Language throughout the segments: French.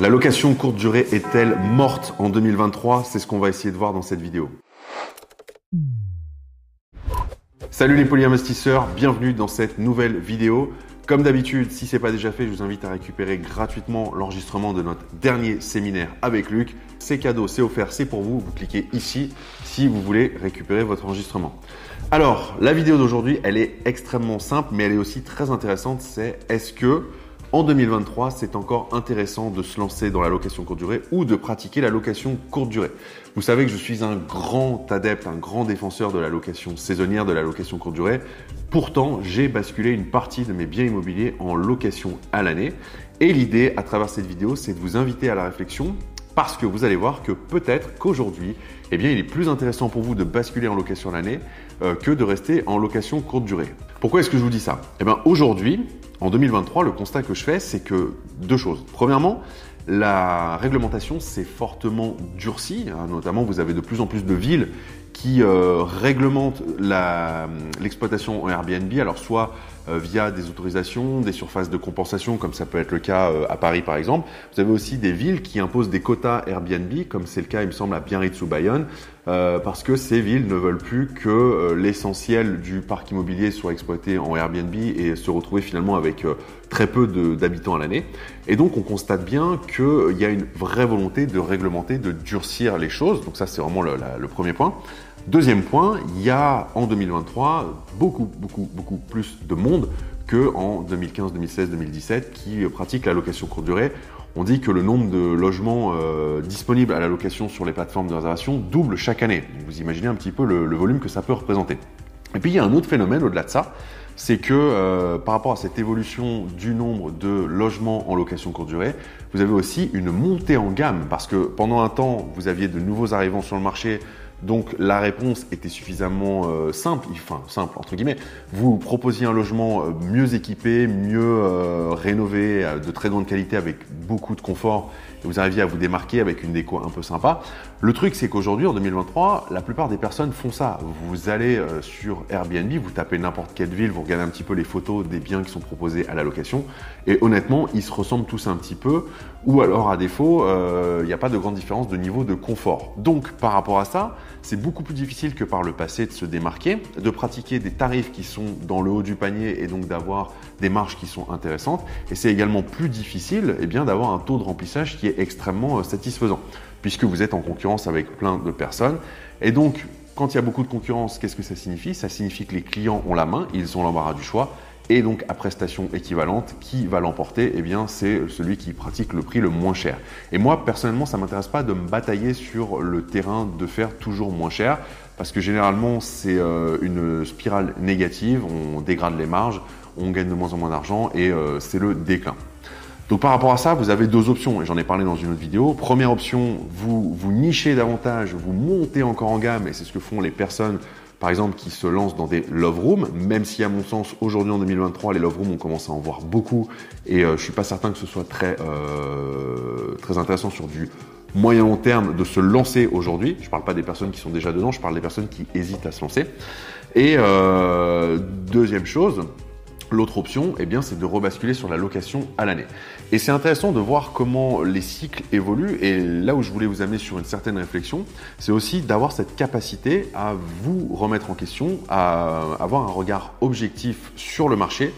La location courte durée est-elle morte en 2023 C'est ce qu'on va essayer de voir dans cette vidéo. Salut les polyinvestisseurs, bienvenue dans cette nouvelle vidéo. Comme d'habitude, si ce n'est pas déjà fait, je vous invite à récupérer gratuitement l'enregistrement de notre dernier séminaire avec Luc. C'est cadeau, c'est offert, c'est pour vous. Vous cliquez ici si vous voulez récupérer votre enregistrement. Alors, la vidéo d'aujourd'hui, elle est extrêmement simple, mais elle est aussi très intéressante. C'est est-ce que en 2023, c'est encore intéressant de se lancer dans la location courte durée ou de pratiquer la location courte durée. Vous savez que je suis un grand adepte, un grand défenseur de la location saisonnière, de la location courte durée. Pourtant, j'ai basculé une partie de mes biens immobiliers en location à l'année. Et l'idée à travers cette vidéo, c'est de vous inviter à la réflexion parce que vous allez voir que peut-être qu'aujourd'hui, eh bien, il est plus intéressant pour vous de basculer en location à l'année euh, que de rester en location courte durée. Pourquoi est-ce que je vous dis ça? Eh bien, aujourd'hui, en 2023, le constat que je fais, c'est que deux choses. Premièrement, la réglementation s'est fortement durcie, hein, notamment vous avez de plus en plus de villes qui euh, réglementent l'exploitation en Airbnb, alors soit euh, via des autorisations, des surfaces de compensation, comme ça peut être le cas euh, à Paris par exemple. Vous avez aussi des villes qui imposent des quotas Airbnb, comme c'est le cas, il me semble, à Biarritz ou Bayonne, euh, parce que ces villes ne veulent plus que l'essentiel du parc immobilier soit exploité en Airbnb et se retrouver finalement avec très peu d'habitants à l'année. Et donc on constate bien qu'il y a une vraie volonté de réglementer, de durcir les choses. Donc ça c'est vraiment le, le premier point. Deuxième point, il y a en 2023 beaucoup, beaucoup, beaucoup plus de monde qu'en 2015, 2016, 2017 qui pratiquent la location courte durée. On dit que le nombre de logements euh, disponibles à la location sur les plateformes de réservation double chaque année. Vous imaginez un petit peu le, volume que ça peut représenter. Et puis il y a un autre phénomène au-delà de ça, c'est que euh, par rapport à cette évolution du nombre de logements en location courte durée, vous avez aussi une montée en gamme parce que pendant un temps, vous aviez de nouveaux arrivants sur le marché donc la réponse était suffisamment euh, simple, enfin simple entre guillemets. Vous proposiez un logement euh, mieux équipé, mieux euh, rénové, de très grande qualité avec beaucoup de confort et vous arriviez à vous démarquer avec une déco un peu sympa. Le truc c'est qu'aujourd'hui en 2023, la plupart des personnes font ça. Vous allez sur Airbnb, vous tapez n'importe quelle ville, vous regardez un petit peu les photos des biens qui sont proposés à la location et honnêtement, ils se ressemblent tous un petit peu ou alors à défaut, il n'y a pas de grande différence de niveau de confort. Donc par rapport à ça, c'est beaucoup plus difficile que par le passé de se démarquer, de pratiquer des tarifs qui sont dans le haut du panier et donc d'avoir des marges qui sont intéressantes. Et c'est également plus difficile eh d'avoir un taux de remplissage qui est extrêmement euh, satisfaisant, puisque vous êtes en concurrence avec plein de personnes. Et donc, quand il y a beaucoup de concurrence, qu'est-ce que ça signifie? Ça signifie que les clients ont la main, ils ont l'embarras du choix et donc à prestation équivalente, qui va l'emporter Eh bien, c'est celui qui pratique le prix le moins cher. Et moi, personnellement, ça m'intéresse pas de me batailler sur le terrain de faire toujours moins cher, parce que généralement, c'est euh, une spirale négative. On dégrade les marges, on gagne de moins en moins d'argent, et euh, c'est le déclin. Donc par rapport à ça, vous avez deux options, et j'en ai parlé dans une autre vidéo. Première option, vous vous nichez davantage, vous montez encore en gamme, et c'est ce que font les personnes par exemple, qui se lancent dans des love rooms, même si à mon sens, aujourd'hui en 2023, les love rooms, on commence à en voir beaucoup, et je euh, je suis pas certain que ce soit très, euh, très intéressant sur du moyen long terme de se lancer aujourd'hui. Je ne parle pas des personnes qui sont déjà dedans, je parle des personnes qui hésitent à se lancer. Et euh, deuxième chose, L'autre option, eh bien, c'est de rebasculer sur la location à l'année. Et c'est intéressant de voir comment les cycles évoluent. Et là où je voulais vous amener sur une certaine réflexion, c'est aussi d'avoir cette capacité à vous remettre en question, à avoir un regard objectif sur le marché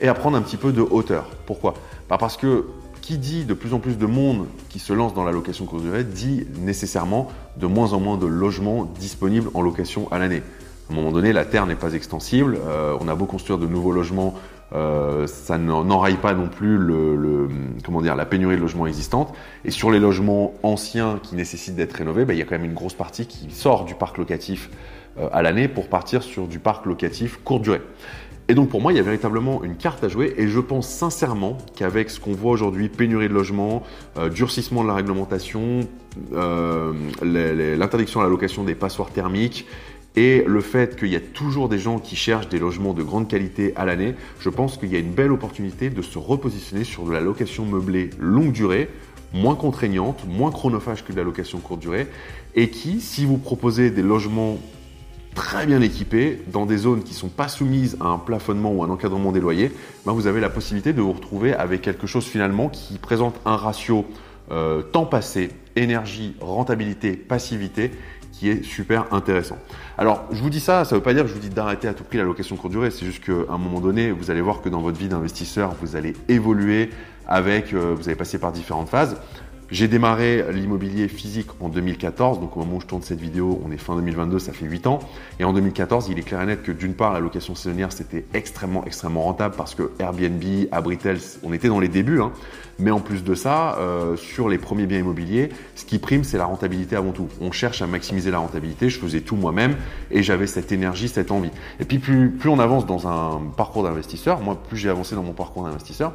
et à prendre un petit peu de hauteur. Pourquoi? Bah, Parce que qui dit de plus en plus de monde qui se lance dans la location courte durée dit nécessairement de moins en moins de logements disponibles en location à l'année. À un moment donné, la terre n'est pas extensible. Euh, on a beau construire de nouveaux logements, euh, ça n'enraye pas non plus le, comment dire, la pénurie de logements existantes. Et sur les logements anciens qui nécessitent d'être rénovés, bah, il y a quand même une grosse partie qui sort du parc locatif euh, à l'année pour partir sur du parc locatif courte durée. Et donc pour moi, il y a véritablement une carte à jouer et je pense sincèrement qu'avec ce qu'on voit aujourd'hui, pénurie de logements, durcissement de la réglementation, l'interdiction à la location des passoires thermiques et le fait qu'il y a toujours des gens qui cherchent des logements de grande qualité à l'année, je pense qu'il y a une belle opportunité de se repositionner sur de la location meublée longue durée, moins contraignante, moins chronophage que de la location courte durée, et qui, si vous proposez des logements très bien équipés, dans des zones qui ne sont pas soumises à un plafonnement ou un encadrement des loyers, ben vous avez la possibilité de vous retrouver avec quelque chose finalement qui présente un ratio euh, temps passé, énergie, rentabilité, passivité qui est super intéressant. Alors, je vous dis ça, ça ne veut pas dire que je vous dis d'arrêter à tout prix la location courte durée, c'est juste qu'à un moment donné, vous allez voir que dans votre vie d'investisseur, vous allez évoluer avec, euh, vous allez passer par différentes phases. J'ai démarré l'immobilier physique en 2014, donc au moment où je tourne cette vidéo, on est fin 2022, ça fait 8 ans. Et en 2014, il est clair et net que d'une part, la location saisonnière, c'était extrêmement, extrêmement rentable parce que Airbnb, Abritel, on était dans les débuts. Hein. Mais en plus de ça, euh, sur les premiers biens immobiliers, ce qui prime, c'est la rentabilité avant tout. On cherche à maximiser la rentabilité. Je faisais tout moi-même et j'avais cette énergie, cette envie. Et puis plus, plus on avance dans un parcours d'investisseur, moi plus j'ai avancé dans mon parcours d'investisseur,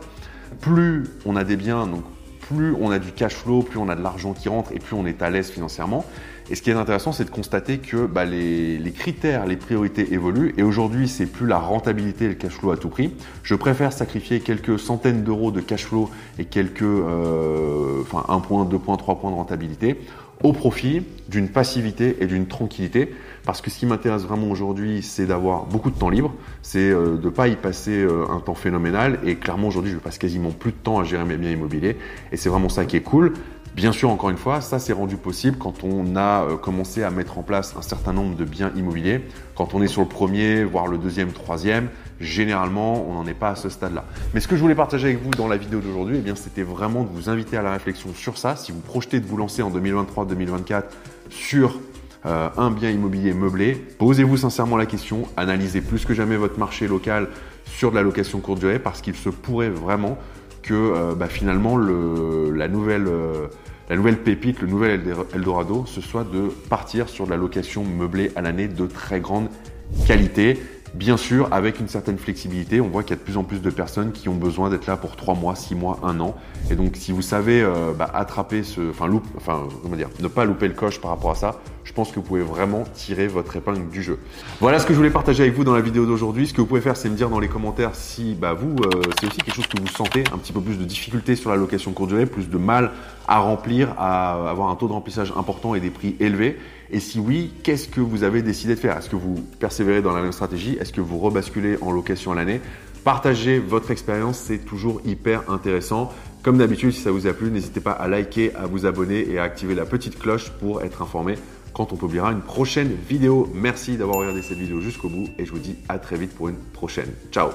plus on a des biens, donc plus on a du cash flow, plus on a de l'argent qui rentre et plus on est à l'aise financièrement. Et ce qui est intéressant, c'est de constater que bah, les, critères, les priorités évoluent. Et aujourd'hui, c'est plus la rentabilité et le cash flow à tout prix. Je préfère sacrifier quelques centaines d'euros de cash flow et quelques, euh, enfin, un point, deux points, trois points de rentabilité au profit d'une passivité et d'une tranquillité. Parce que ce qui m'intéresse vraiment aujourd'hui, c'est d'avoir beaucoup de temps libre, c'est euh, de ne pas y passer euh, un temps phénoménal. Et clairement, aujourd'hui, je passe quasiment plus de temps à gérer mes biens immobiliers. Et c'est vraiment ça qui est cool. Bien sûr, encore une fois, ça s'est rendu possible quand on a euh, commencé à mettre en place un certain nombre de biens immobiliers. Quand on est sur le premier, voire le deuxième, troisième, généralement, on n'en est pas à ce stade-là. Mais ce que je voulais partager avec vous dans la vidéo d'aujourd'hui, eh bien, c'était vraiment de vous inviter à la réflexion sur ça. Si vous projetez de vous lancer en 2023-2024 sur euh, un bien immobilier meublé, posez-vous sincèrement la question, analysez plus que jamais votre marché local sur de la location courte durée parce qu'il se pourrait vraiment que euh, bah, finalement la, nouvelle, euh, la nouvelle pépite, le nouvel Eldorado, ce soit de partir sur de la location meublée à l'année de très grande qualité. Bien sûr, avec une certaine flexibilité, on voit qu'il y a de plus en plus de personnes qui ont besoin d'être là pour 3 mois, 6 mois, 1 an. Et donc, si vous savez euh, bah, attraper ce, enfin, enfin, comment dire, ne pas louper le coche par rapport à ça, je pense que vous pouvez vraiment tirer votre épingle du jeu. Voilà ce que je voulais partager avec vous dans la vidéo d'aujourd'hui. Ce que vous pouvez faire, c'est me dire dans les commentaires si bah, vous, euh, c'est aussi quelque chose que vous sentez, un petit peu plus de difficulté sur la location courte durée, plus de mal à remplir, à avoir un taux de remplissage important et des prix élevés. Et si oui, qu'est-ce que vous avez décidé de faire? Est-ce que vous persévérez dans la même stratégie? Est-ce que vous rebasculez en location à l'année? Partagez votre expérience, c'est toujours hyper intéressant. Comme d'habitude, si ça vous a plu, n'hésitez pas à liker, à vous abonner et à activer la petite cloche pour être informé quand on publiera une prochaine vidéo. Merci d'avoir regardé cette vidéo jusqu'au bout et je vous dis à très vite pour une prochaine. Ciao